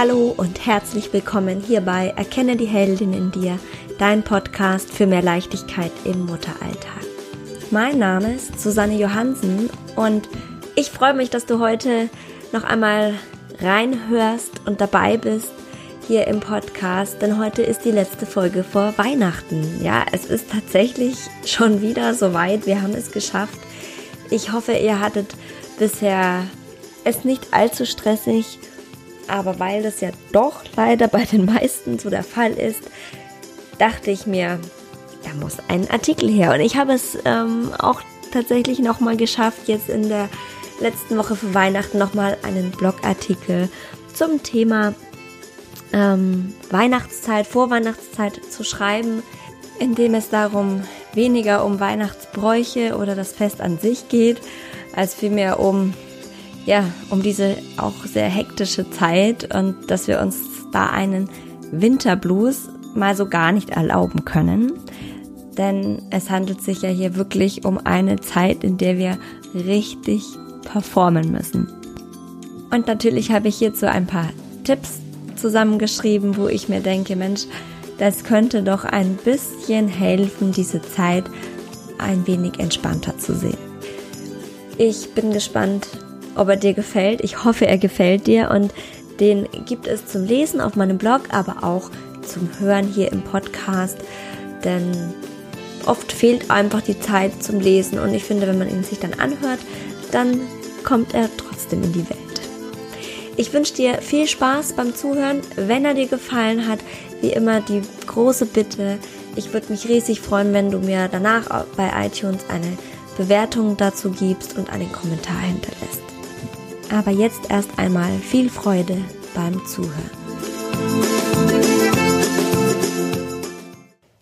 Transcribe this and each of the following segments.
Hallo und herzlich willkommen hier bei Erkenne die Heldin in dir, dein Podcast für mehr Leichtigkeit im Mutteralltag. Mein Name ist Susanne Johansen und ich freue mich, dass du heute noch einmal reinhörst und dabei bist hier im Podcast, denn heute ist die letzte Folge vor Weihnachten. Ja, es ist tatsächlich schon wieder soweit. Wir haben es geschafft. Ich hoffe, ihr hattet bisher es nicht allzu stressig aber weil das ja doch leider bei den meisten so der Fall ist, dachte ich mir, da muss ein Artikel her. Und ich habe es ähm, auch tatsächlich nochmal geschafft, jetzt in der letzten Woche für Weihnachten nochmal einen Blogartikel zum Thema ähm, Weihnachtszeit, Vorweihnachtszeit zu schreiben, in dem es darum weniger um Weihnachtsbräuche oder das Fest an sich geht, als vielmehr um ja, um diese auch sehr hektische Zeit und dass wir uns da einen Winterblues mal so gar nicht erlauben können. Denn es handelt sich ja hier wirklich um eine Zeit, in der wir richtig performen müssen. Und natürlich habe ich hierzu ein paar Tipps zusammengeschrieben, wo ich mir denke, Mensch, das könnte doch ein bisschen helfen, diese Zeit ein wenig entspannter zu sehen. Ich bin gespannt, ob er dir gefällt. Ich hoffe, er gefällt dir und den gibt es zum Lesen auf meinem Blog, aber auch zum Hören hier im Podcast, denn oft fehlt einfach die Zeit zum Lesen und ich finde, wenn man ihn sich dann anhört, dann kommt er trotzdem in die Welt. Ich wünsche dir viel Spaß beim Zuhören. Wenn er dir gefallen hat, wie immer die große Bitte, ich würde mich riesig freuen, wenn du mir danach bei iTunes eine Bewertung dazu gibst und einen Kommentar hinterlässt. Aber jetzt erst einmal viel Freude beim Zuhören.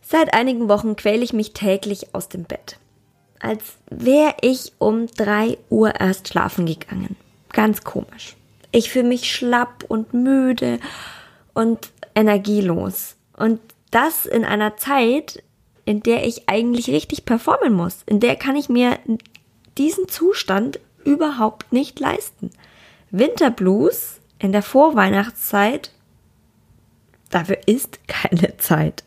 Seit einigen Wochen quäle ich mich täglich aus dem Bett. Als wäre ich um 3 Uhr erst schlafen gegangen. Ganz komisch. Ich fühle mich schlapp und müde und energielos. Und das in einer Zeit, in der ich eigentlich richtig performen muss. In der kann ich mir diesen Zustand überhaupt nicht leisten. Winterblues in der Vorweihnachtszeit, dafür ist keine Zeit.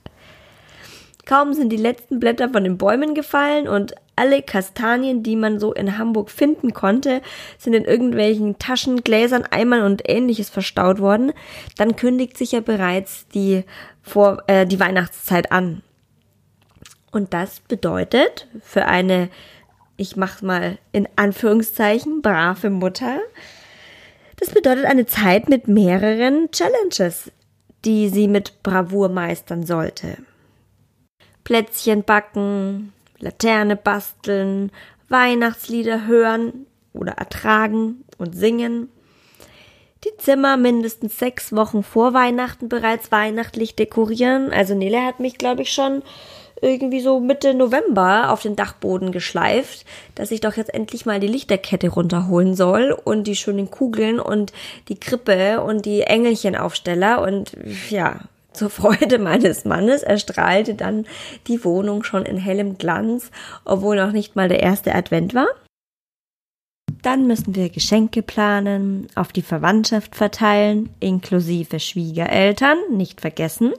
Kaum sind die letzten Blätter von den Bäumen gefallen und alle Kastanien, die man so in Hamburg finden konnte, sind in irgendwelchen Taschen, Gläsern, Eimern und ähnliches verstaut worden, dann kündigt sich ja bereits die, Vor äh, die Weihnachtszeit an. Und das bedeutet für eine ich mach's mal in Anführungszeichen, brave Mutter. Das bedeutet eine Zeit mit mehreren Challenges, die sie mit Bravour meistern sollte. Plätzchen backen, Laterne basteln, Weihnachtslieder hören oder ertragen und singen. Die Zimmer mindestens sechs Wochen vor Weihnachten bereits weihnachtlich dekorieren. Also Nele hat mich, glaube ich, schon irgendwie so Mitte November auf den Dachboden geschleift, dass ich doch jetzt endlich mal die Lichterkette runterholen soll und die schönen Kugeln und die Krippe und die Engelchenaufsteller und ja, zur Freude meines Mannes erstrahlte dann die Wohnung schon in hellem Glanz, obwohl noch nicht mal der erste Advent war. Dann müssen wir Geschenke planen, auf die Verwandtschaft verteilen, inklusive Schwiegereltern, nicht vergessen,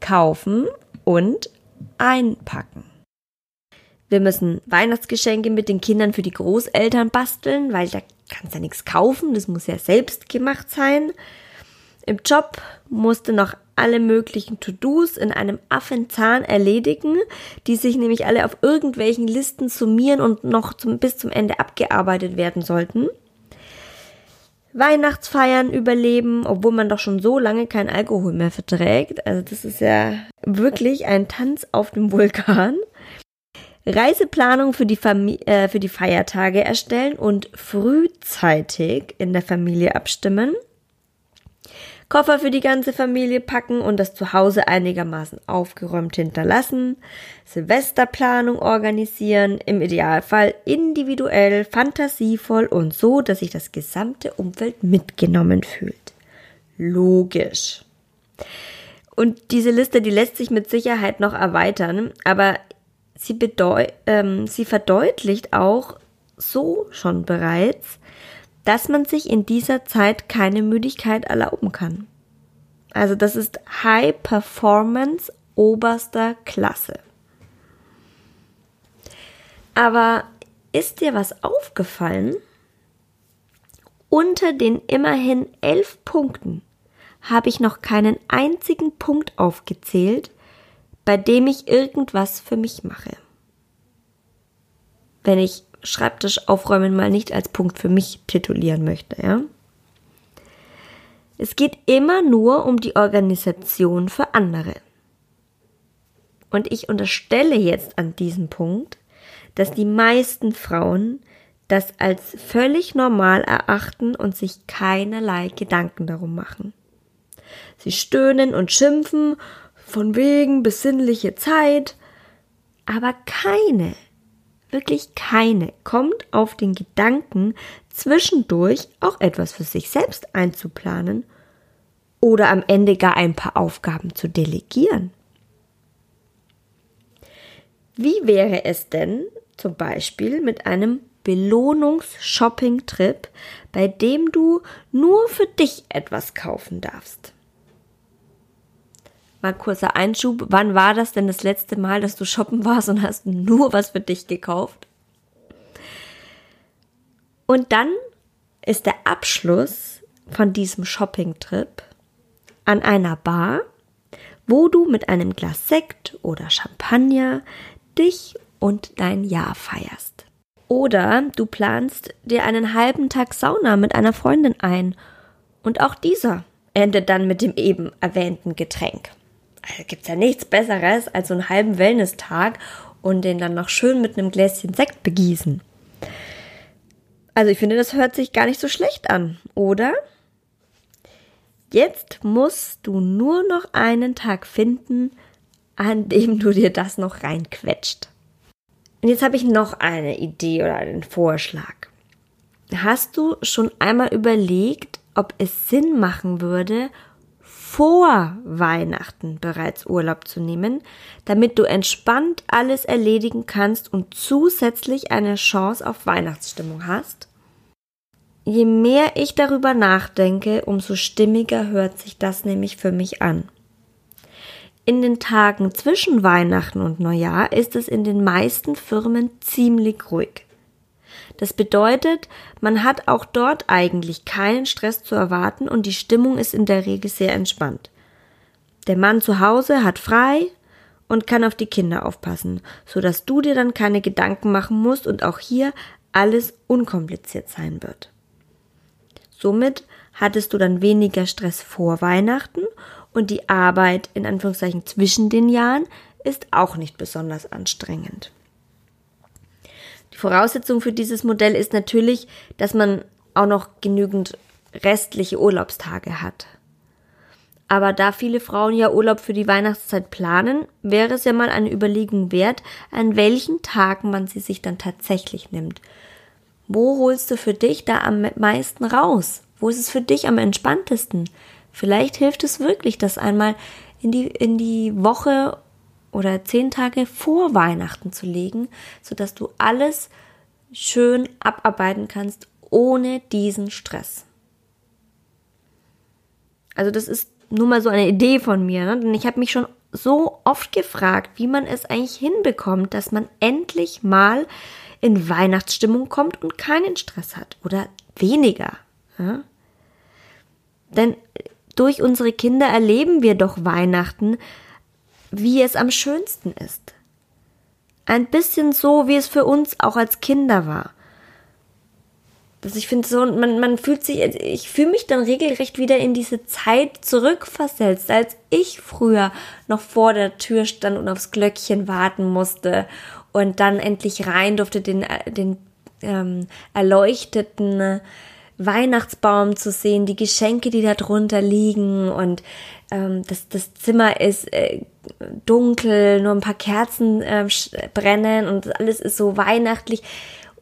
kaufen und einpacken. Wir müssen Weihnachtsgeschenke mit den Kindern für die Großeltern basteln, weil da kannst ja nichts kaufen, das muss ja selbst gemacht sein. Im Job musste noch alle möglichen To-Dos in einem Affenzahn erledigen, die sich nämlich alle auf irgendwelchen Listen summieren und noch zum, bis zum Ende abgearbeitet werden sollten. Weihnachtsfeiern überleben, obwohl man doch schon so lange kein Alkohol mehr verträgt. Also das ist ja wirklich ein Tanz auf dem Vulkan. Reiseplanung für die, Famili äh, für die Feiertage erstellen und frühzeitig in der Familie abstimmen. Koffer für die ganze Familie packen und das Zuhause einigermaßen aufgeräumt hinterlassen, Silvesterplanung organisieren, im Idealfall individuell, fantasievoll und so, dass sich das gesamte Umfeld mitgenommen fühlt. Logisch. Und diese Liste, die lässt sich mit Sicherheit noch erweitern, aber sie, ähm, sie verdeutlicht auch so schon bereits, dass man sich in dieser Zeit keine Müdigkeit erlauben kann. Also das ist High Performance oberster Klasse. Aber ist dir was aufgefallen? Unter den immerhin elf Punkten habe ich noch keinen einzigen Punkt aufgezählt, bei dem ich irgendwas für mich mache. Wenn ich Schreibtisch aufräumen mal nicht als Punkt für mich titulieren möchte, ja? Es geht immer nur um die Organisation für andere. Und ich unterstelle jetzt an diesem Punkt, dass die meisten Frauen das als völlig normal erachten und sich keinerlei Gedanken darum machen. Sie stöhnen und schimpfen, von wegen besinnliche Zeit, aber keine, wirklich keine kommt auf den Gedanken, zwischendurch auch etwas für sich selbst einzuplanen oder am Ende gar ein paar Aufgaben zu delegieren. Wie wäre es denn zum Beispiel mit einem Belohnungs-Shopping-Trip, bei dem du nur für dich etwas kaufen darfst? Mal kurzer Einschub. Wann war das denn das letzte Mal, dass du shoppen warst und hast nur was für dich gekauft? Und dann ist der Abschluss von diesem Shopping-Trip an einer Bar, wo du mit einem Glas Sekt oder Champagner dich und dein Jahr feierst. Oder du planst dir einen halben Tag Sauna mit einer Freundin ein und auch dieser endet dann mit dem eben erwähnten Getränk. Also gibt's ja nichts Besseres als so einen halben Wellness-Tag und den dann noch schön mit einem Gläschen Sekt begießen. Also ich finde, das hört sich gar nicht so schlecht an, oder? Jetzt musst du nur noch einen Tag finden, an dem du dir das noch reinquetscht. Und jetzt habe ich noch eine Idee oder einen Vorschlag. Hast du schon einmal überlegt, ob es Sinn machen würde, vor Weihnachten bereits Urlaub zu nehmen, damit du entspannt alles erledigen kannst und zusätzlich eine Chance auf Weihnachtsstimmung hast? Je mehr ich darüber nachdenke, umso stimmiger hört sich das nämlich für mich an. In den Tagen zwischen Weihnachten und Neujahr ist es in den meisten Firmen ziemlich ruhig. Das bedeutet, man hat auch dort eigentlich keinen Stress zu erwarten und die Stimmung ist in der Regel sehr entspannt. Der Mann zu Hause hat frei und kann auf die Kinder aufpassen, so dass du dir dann keine Gedanken machen musst und auch hier alles unkompliziert sein wird. Somit hattest du dann weniger Stress vor Weihnachten und die Arbeit in Anführungszeichen zwischen den Jahren ist auch nicht besonders anstrengend. Die Voraussetzung für dieses Modell ist natürlich, dass man auch noch genügend restliche Urlaubstage hat. Aber da viele Frauen ja Urlaub für die Weihnachtszeit planen, wäre es ja mal eine Überlegung wert, an welchen Tagen man sie sich dann tatsächlich nimmt. Wo holst du für dich da am meisten raus? Wo ist es für dich am entspanntesten? Vielleicht hilft es wirklich, das einmal in die, in die Woche oder zehn Tage vor Weihnachten zu legen, sodass du alles schön abarbeiten kannst ohne diesen Stress. Also das ist nur mal so eine Idee von mir, ne? denn ich habe mich schon so oft gefragt, wie man es eigentlich hinbekommt, dass man endlich mal in Weihnachtsstimmung kommt und keinen Stress hat oder weniger. Ja? Denn durch unsere Kinder erleben wir doch Weihnachten, wie es am schönsten ist. Ein bisschen so, wie es für uns auch als Kinder war. Also ich finde so, man, man fühlt sich, ich fühle mich dann regelrecht wieder in diese Zeit zurückversetzt, als ich früher noch vor der Tür stand und aufs Glöckchen warten musste und dann endlich rein durfte, den, den ähm, erleuchteten Weihnachtsbaum zu sehen, die Geschenke, die da drunter liegen und ähm, das, das Zimmer ist äh, dunkel, nur ein paar Kerzen äh, brennen und alles ist so weihnachtlich.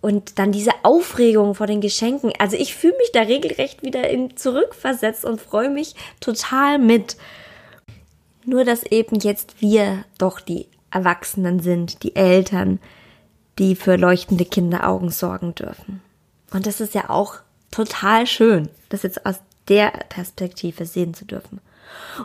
Und dann diese Aufregung vor den Geschenken. Also ich fühle mich da regelrecht wieder in zurückversetzt und freue mich total mit. Nur dass eben jetzt wir doch die Erwachsenen sind, die Eltern, die für leuchtende Kinderaugen sorgen dürfen. Und das ist ja auch total schön, das jetzt aus der Perspektive sehen zu dürfen.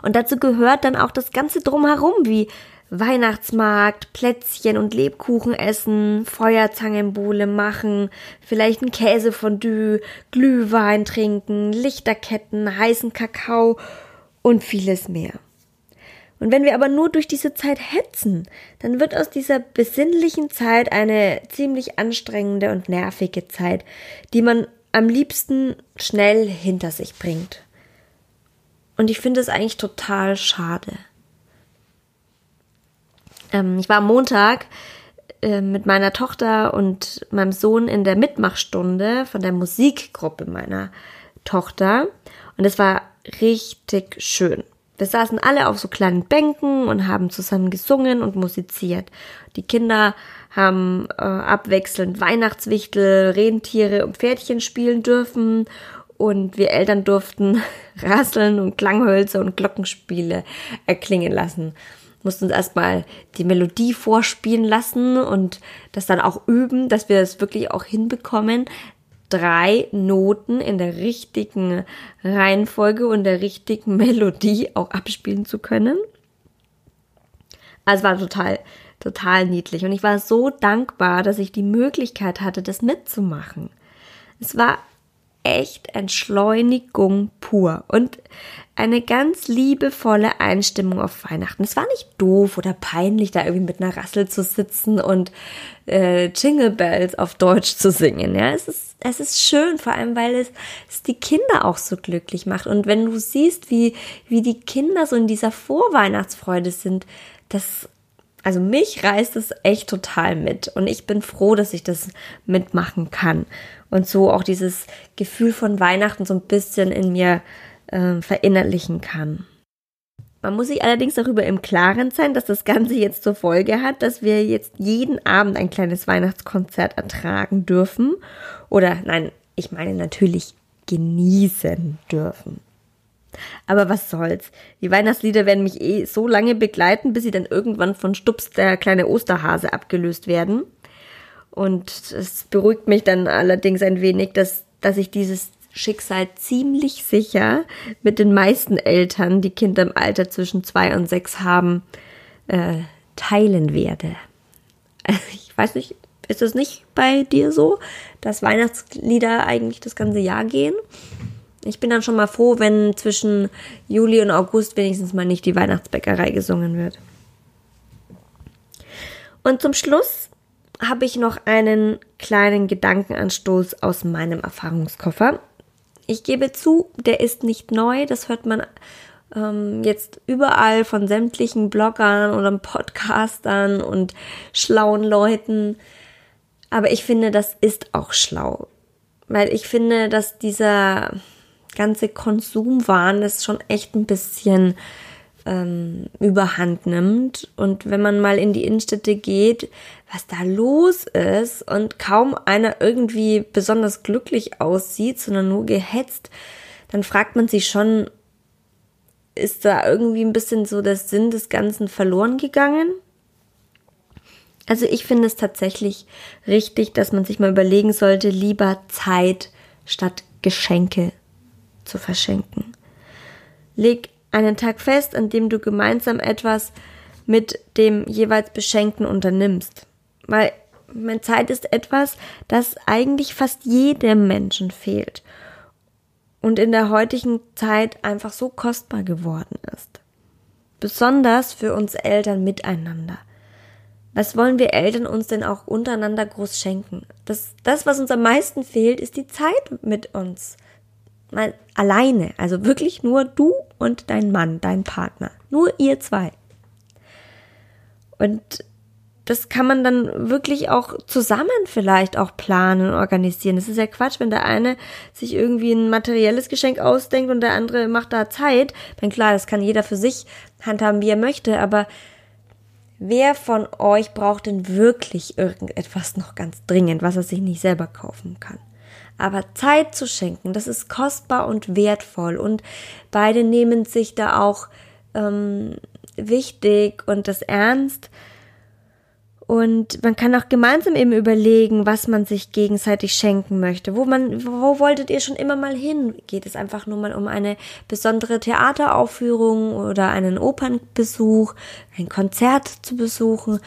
Und dazu gehört dann auch das Ganze drumherum, wie Weihnachtsmarkt, Plätzchen und Lebkuchen essen, Feuerzangenbowle machen, vielleicht ein Käsefondue, Glühwein trinken, Lichterketten, heißen Kakao und vieles mehr. Und wenn wir aber nur durch diese Zeit hetzen, dann wird aus dieser besinnlichen Zeit eine ziemlich anstrengende und nervige Zeit, die man am liebsten schnell hinter sich bringt. Und ich finde es eigentlich total schade. Ähm, ich war am Montag äh, mit meiner Tochter und meinem Sohn in der Mitmachstunde von der Musikgruppe meiner Tochter. Und es war richtig schön. Wir saßen alle auf so kleinen Bänken und haben zusammen gesungen und musiziert. Die Kinder haben äh, abwechselnd Weihnachtswichtel, Rentiere und Pferdchen spielen dürfen und wir Eltern durften Rasseln und Klanghölzer und Glockenspiele erklingen lassen. Mussten uns erstmal die Melodie vorspielen lassen und das dann auch üben, dass wir es wirklich auch hinbekommen, drei Noten in der richtigen Reihenfolge und der richtigen Melodie auch abspielen zu können. Also war total, total niedlich. Und ich war so dankbar, dass ich die Möglichkeit hatte, das mitzumachen. Es war echt Entschleunigung pur und eine ganz liebevolle Einstimmung auf Weihnachten. Es war nicht doof oder peinlich, da irgendwie mit einer Rassel zu sitzen und äh, Jingle Bells auf Deutsch zu singen. Ja, es ist, es ist schön, vor allem weil es, es die Kinder auch so glücklich macht. Und wenn du siehst, wie, wie die Kinder so in dieser Vorweihnachtsfreude sind, das also mich reißt es echt total mit und ich bin froh, dass ich das mitmachen kann und so auch dieses Gefühl von Weihnachten so ein bisschen in mir äh, verinnerlichen kann. Man muss sich allerdings darüber im Klaren sein, dass das Ganze jetzt zur Folge hat, dass wir jetzt jeden Abend ein kleines Weihnachtskonzert ertragen dürfen. Oder nein, ich meine natürlich genießen dürfen. Aber was soll's? Die Weihnachtslieder werden mich eh so lange begleiten, bis sie dann irgendwann von Stups der kleine Osterhase abgelöst werden. Und es beruhigt mich dann allerdings ein wenig, dass, dass ich dieses Schicksal ziemlich sicher mit den meisten Eltern, die Kinder im Alter zwischen zwei und sechs haben, äh, teilen werde. Ich weiß nicht, ist es nicht bei dir so, dass Weihnachtslieder eigentlich das ganze Jahr gehen? Ich bin dann schon mal froh, wenn zwischen Juli und August wenigstens mal nicht die Weihnachtsbäckerei gesungen wird. Und zum Schluss habe ich noch einen kleinen Gedankenanstoß aus meinem Erfahrungskoffer. Ich gebe zu, der ist nicht neu, das hört man ähm, jetzt überall von sämtlichen Bloggern oder Podcastern und schlauen Leuten. Aber ich finde, das ist auch schlau. Weil ich finde, dass dieser ganze Konsumwahn ist schon echt ein bisschen ähm, überhand nimmt. Und wenn man mal in die Innenstädte geht, was da los ist und kaum einer irgendwie besonders glücklich aussieht, sondern nur gehetzt, dann fragt man sich schon, ist da irgendwie ein bisschen so der Sinn des Ganzen verloren gegangen? Also ich finde es tatsächlich richtig, dass man sich mal überlegen sollte, lieber Zeit statt Geschenke zu verschenken. Leg einen Tag fest, an dem du gemeinsam etwas mit dem jeweils Beschenkten unternimmst. Weil meine Zeit ist etwas, das eigentlich fast jedem Menschen fehlt und in der heutigen Zeit einfach so kostbar geworden ist. Besonders für uns Eltern miteinander. Was wollen wir Eltern uns denn auch untereinander groß schenken? Das, das, was uns am meisten fehlt, ist die Zeit mit uns mal alleine, also wirklich nur du und dein Mann, dein Partner, nur ihr zwei. Und das kann man dann wirklich auch zusammen vielleicht auch planen und organisieren. Das ist ja Quatsch, wenn der eine sich irgendwie ein materielles Geschenk ausdenkt und der andere macht da Zeit. Dann klar, das kann jeder für sich handhaben, wie er möchte, aber wer von euch braucht denn wirklich irgendetwas noch ganz dringend, was er sich nicht selber kaufen kann? Aber Zeit zu schenken, das ist kostbar und wertvoll und beide nehmen sich da auch ähm, wichtig und das ernst. Und man kann auch gemeinsam eben überlegen, was man sich gegenseitig schenken möchte. Wo man, wo wolltet ihr schon immer mal hin? Geht es einfach nur mal um eine besondere Theateraufführung oder einen Opernbesuch, ein Konzert zu besuchen?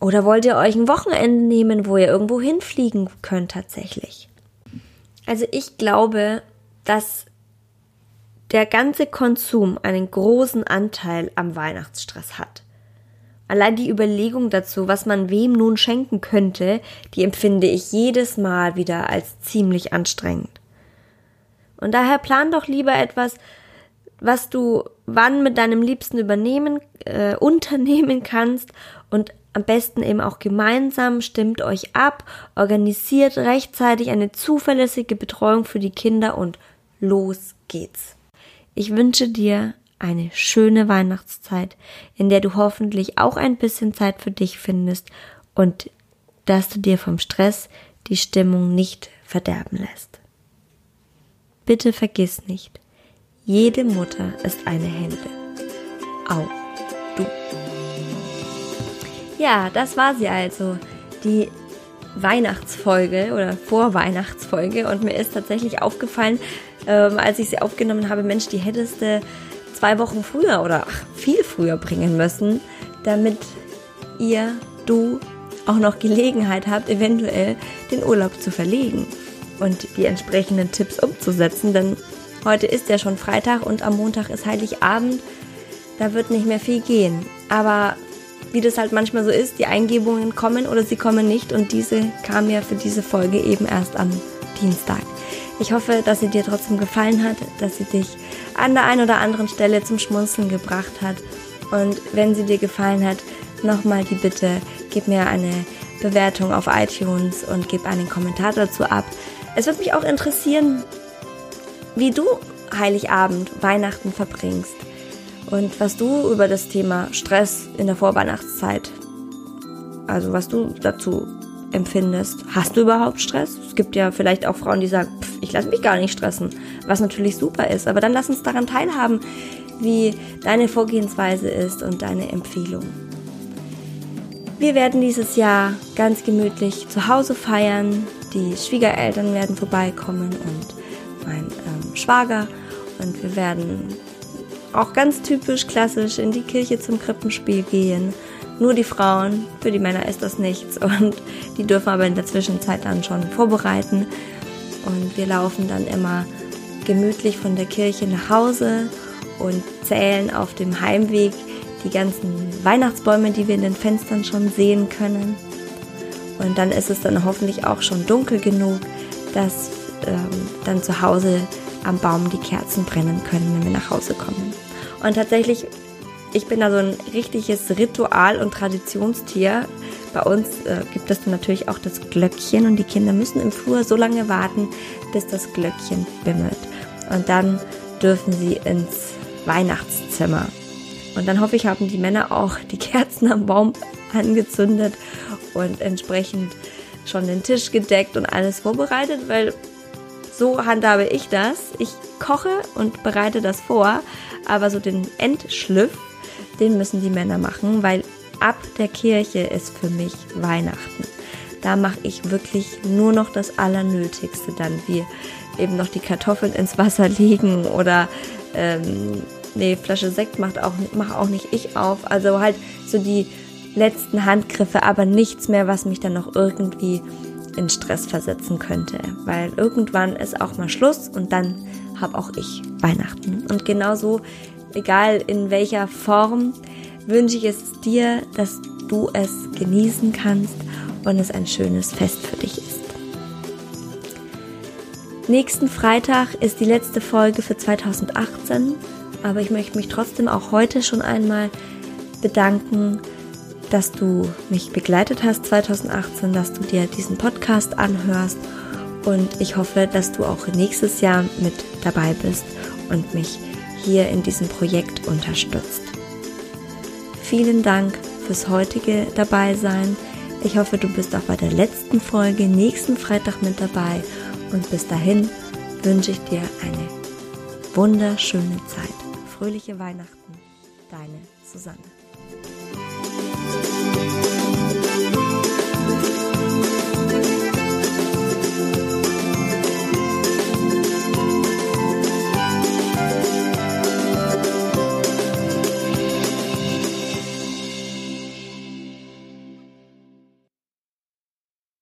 Oder wollt ihr euch ein Wochenende nehmen, wo ihr irgendwo hinfliegen könnt tatsächlich? Also ich glaube, dass der ganze Konsum einen großen Anteil am Weihnachtsstress hat. Allein die Überlegung dazu, was man wem nun schenken könnte, die empfinde ich jedes Mal wieder als ziemlich anstrengend. Und daher plan doch lieber etwas, was du wann mit deinem Liebsten übernehmen, äh, unternehmen kannst und am besten eben auch gemeinsam, stimmt euch ab, organisiert rechtzeitig eine zuverlässige Betreuung für die Kinder und los geht's. Ich wünsche dir eine schöne Weihnachtszeit, in der du hoffentlich auch ein bisschen Zeit für dich findest und dass du dir vom Stress die Stimmung nicht verderben lässt. Bitte vergiss nicht, jede Mutter ist eine Hände. Auch du. Ja, das war sie also. Die Weihnachtsfolge oder Vorweihnachtsfolge und mir ist tatsächlich aufgefallen, ähm, als ich sie aufgenommen habe, Mensch, die hättest du zwei Wochen früher oder ach, viel früher bringen müssen, damit ihr, du auch noch Gelegenheit habt, eventuell den Urlaub zu verlegen und die entsprechenden Tipps umzusetzen, denn heute ist ja schon Freitag und am Montag ist Heiligabend, da wird nicht mehr viel gehen. Aber wie das halt manchmal so ist, die Eingebungen kommen oder sie kommen nicht und diese kam ja für diese Folge eben erst am Dienstag. Ich hoffe, dass sie dir trotzdem gefallen hat, dass sie dich an der einen oder anderen Stelle zum Schmunzeln gebracht hat. Und wenn sie dir gefallen hat, nochmal die Bitte, gib mir eine Bewertung auf iTunes und gib einen Kommentar dazu ab. Es würde mich auch interessieren, wie du Heiligabend, Weihnachten verbringst und was du über das Thema Stress in der Vorweihnachtszeit, also was du dazu empfindest. Hast du überhaupt Stress? Es gibt ja vielleicht auch Frauen, die sagen, pff, ich lasse mich gar nicht stressen, was natürlich super ist. Aber dann lass uns daran teilhaben, wie deine Vorgehensweise ist und deine Empfehlung. Wir werden dieses Jahr ganz gemütlich zu Hause feiern. Die Schwiegereltern werden vorbeikommen und mein ähm, Schwager. Und wir werden auch ganz typisch klassisch in die Kirche zum Krippenspiel gehen nur die Frauen, für die Männer ist das nichts und die dürfen aber in der Zwischenzeit dann schon vorbereiten. Und wir laufen dann immer gemütlich von der Kirche nach Hause und zählen auf dem Heimweg die ganzen Weihnachtsbäume, die wir in den Fenstern schon sehen können. Und dann ist es dann hoffentlich auch schon dunkel genug, dass ähm, dann zu Hause am Baum die Kerzen brennen können, wenn wir nach Hause kommen. Und tatsächlich ich bin da so ein richtiges Ritual- und Traditionstier. Bei uns äh, gibt es natürlich auch das Glöckchen und die Kinder müssen im Flur so lange warten, bis das Glöckchen bimmelt. Und dann dürfen sie ins Weihnachtszimmer. Und dann hoffe ich, haben die Männer auch die Kerzen am Baum angezündet und entsprechend schon den Tisch gedeckt und alles vorbereitet, weil so handhabe ich das. Ich koche und bereite das vor, aber so den Endschliff den müssen die Männer machen, weil ab der Kirche ist für mich Weihnachten. Da mache ich wirklich nur noch das Allernötigste dann, wie eben noch die Kartoffeln ins Wasser legen oder ähm, nee, Flasche Sekt macht auch, mach auch nicht ich auf. Also halt so die letzten Handgriffe, aber nichts mehr, was mich dann noch irgendwie in Stress versetzen könnte. Weil irgendwann ist auch mal Schluss und dann habe auch ich Weihnachten. Und genauso egal in welcher Form, wünsche ich es dir, dass du es genießen kannst und es ein schönes Fest für dich ist. Nächsten Freitag ist die letzte Folge für 2018, aber ich möchte mich trotzdem auch heute schon einmal bedanken, dass du mich begleitet hast 2018, dass du dir diesen Podcast anhörst und ich hoffe, dass du auch nächstes Jahr mit dabei bist und mich hier in diesem Projekt unterstützt. Vielen Dank fürs heutige Dabeisein. Ich hoffe, du bist auch bei der letzten Folge nächsten Freitag mit dabei und bis dahin wünsche ich dir eine wunderschöne Zeit. Fröhliche Weihnachten, deine Susanne.